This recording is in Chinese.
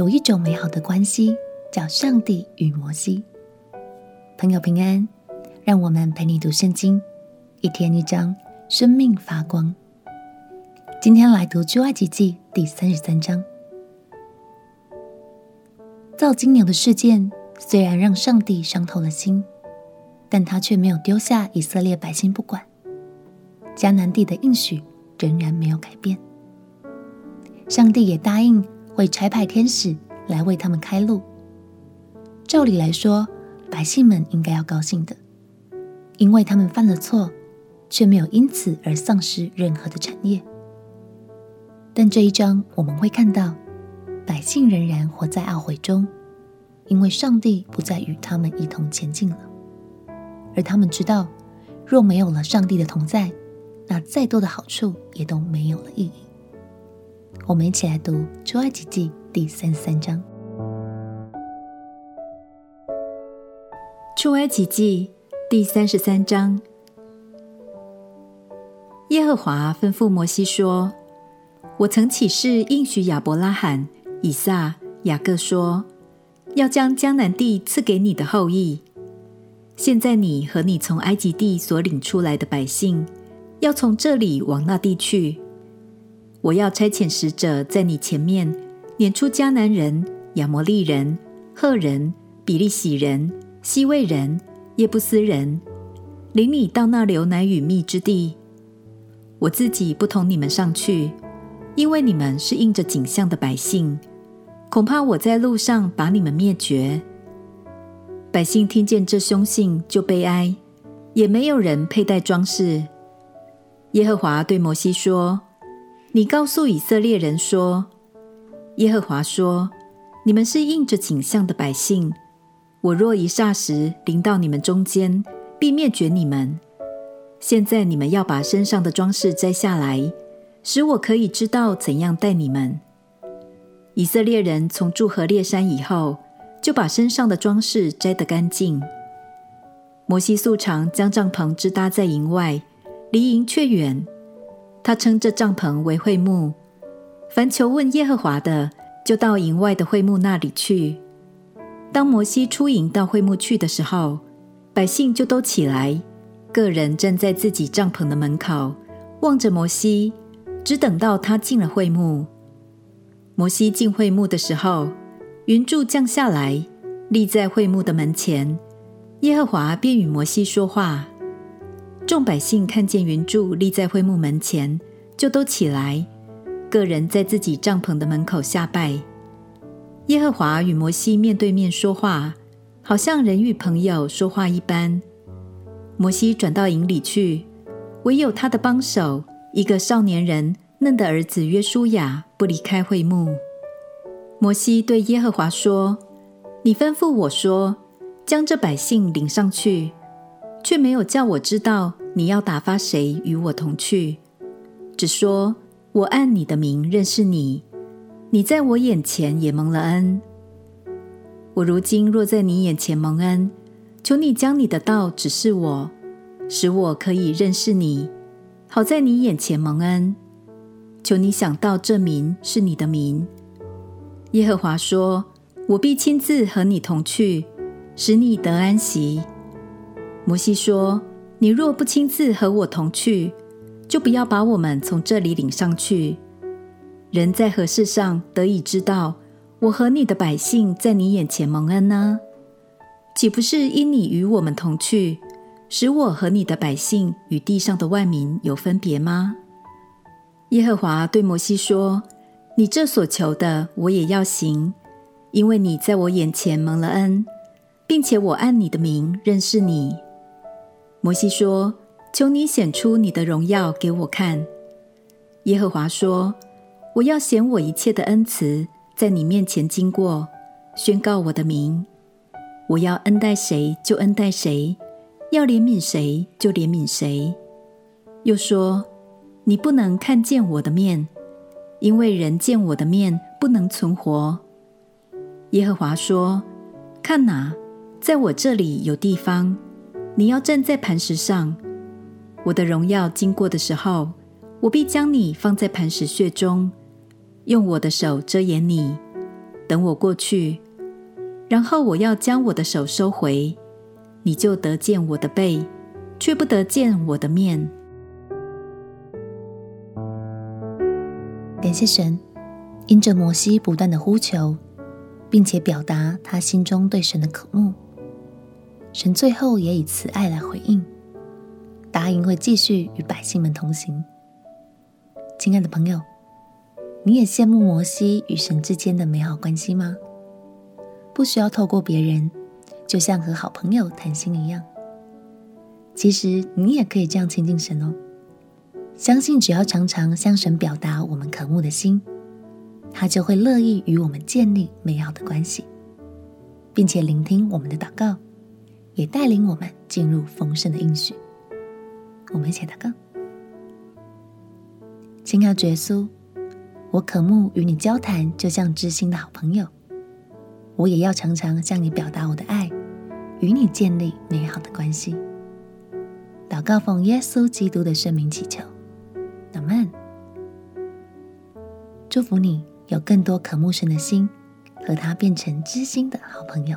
有一种美好的关系，叫上帝与摩西。朋友平安，让我们陪你读圣经，一天一章，生命发光。今天来读出埃及记第三十三章。造金牛的事件虽然让上帝伤透了心，但他却没有丢下以色列百姓不管。迦南地的应许仍然没有改变。上帝也答应会差派天使来为他们开路。照理来说，百姓们应该要高兴的，因为他们犯了错，却没有因此而丧失任何的产业。但这一章我们会看到，百姓仍然活在懊悔中，因为上帝不再与他们一同前进了。而他们知道，若没有了上帝的同在，那再多的好处也都没有了意义。我们一起来读《出埃及记》第三十三章。《出埃及记》第三十三章，耶和华吩咐摩西说：“我曾起誓应许亚伯拉罕、以撒、雅各说，要将迦南地赐给你的后裔。现在你和你从埃及地所领出来的百姓，要从这里往那地去。”我要差遣使者在你前面，撵出迦南人、亚摩利人、赫人、比利洗人、西未人、耶布斯人，领你到那流奶与蜜之地。我自己不同你们上去，因为你们是应着景象的百姓，恐怕我在路上把你们灭绝。百姓听见这凶信，就悲哀，也没有人佩戴装饰。耶和华对摩西说。你告诉以色列人说：“耶和华说，你们是印着景象的百姓。我若一霎时临到你们中间，必灭绝你们。现在你们要把身上的装饰摘下来，使我可以知道怎样待你们。”以色列人从住何烈山以后，就把身上的装饰摘得干净。摩西素常将帐篷支搭在营外，离营却远。他称这帐篷为会幕，凡求问耶和华的，就到营外的会幕那里去。当摩西出营到会幕去的时候，百姓就都起来，个人站在自己帐篷的门口，望着摩西，只等到他进了会幕。摩西进会幕的时候，云柱降下来，立在会幕的门前，耶和华便与摩西说话。众百姓看见云柱立在会幕门前，就都起来，各人在自己帐篷的门口下拜。耶和华与摩西面对面说话，好像人与朋友说话一般。摩西转到营里去，唯有他的帮手一个少年人嫩的儿子约书亚不离开会幕。摩西对耶和华说：“你吩咐我说，将这百姓领上去，却没有叫我知道。”你要打发谁与我同去？只说我按你的名认识你，你在我眼前也蒙了恩。我如今若在你眼前蒙恩，求你将你的道指示我，使我可以认识你，好在你眼前蒙恩。求你想到这名是你的名。耶和华说：我必亲自和你同去，使你得安息。摩西说。你若不亲自和我同去，就不要把我们从这里领上去。人在何事上得以知道我和你的百姓在你眼前蒙恩呢？岂不是因你与我们同去，使我和你的百姓与地上的万民有分别吗？耶和华对摩西说：“你这所求的，我也要行，因为你在我眼前蒙了恩，并且我按你的名认识你。”摩西说：“求你显出你的荣耀给我看。”耶和华说：“我要显我一切的恩慈在你面前经过，宣告我的名。我要恩待谁就恩待谁，要怜悯谁就怜悯谁。”又说：“你不能看见我的面，因为人见我的面不能存活。”耶和华说：“看哪，在我这里有地方。”你要站在磐石上，我的荣耀经过的时候，我必将你放在磐石穴中，用我的手遮掩你，等我过去，然后我要将我的手收回，你就得见我的背，却不得见我的面。感谢神，因着摩西不断的呼求，并且表达他心中对神的渴慕，神最后也以慈爱来回应，答应会继续与百姓们同行。亲爱的朋友，你也羡慕摩西与神之间的美好关系吗？不需要透过别人，就像和好朋友谈心一样。其实你也可以这样亲近神哦。相信只要常常向神表达我们渴慕的心，他就会乐意与我们建立美好的关系，并且聆听我们的祷告，也带领我们进入丰盛的应许。我们一起祷告。亲爱的耶稣，我渴慕与你交谈，就像知心的好朋友。我也要常常向你表达我的爱，与你建立美好的关系。祷告奉耶稣基督的圣名祈求，阿门。祝福你有更多渴慕神的心，和他变成知心的好朋友。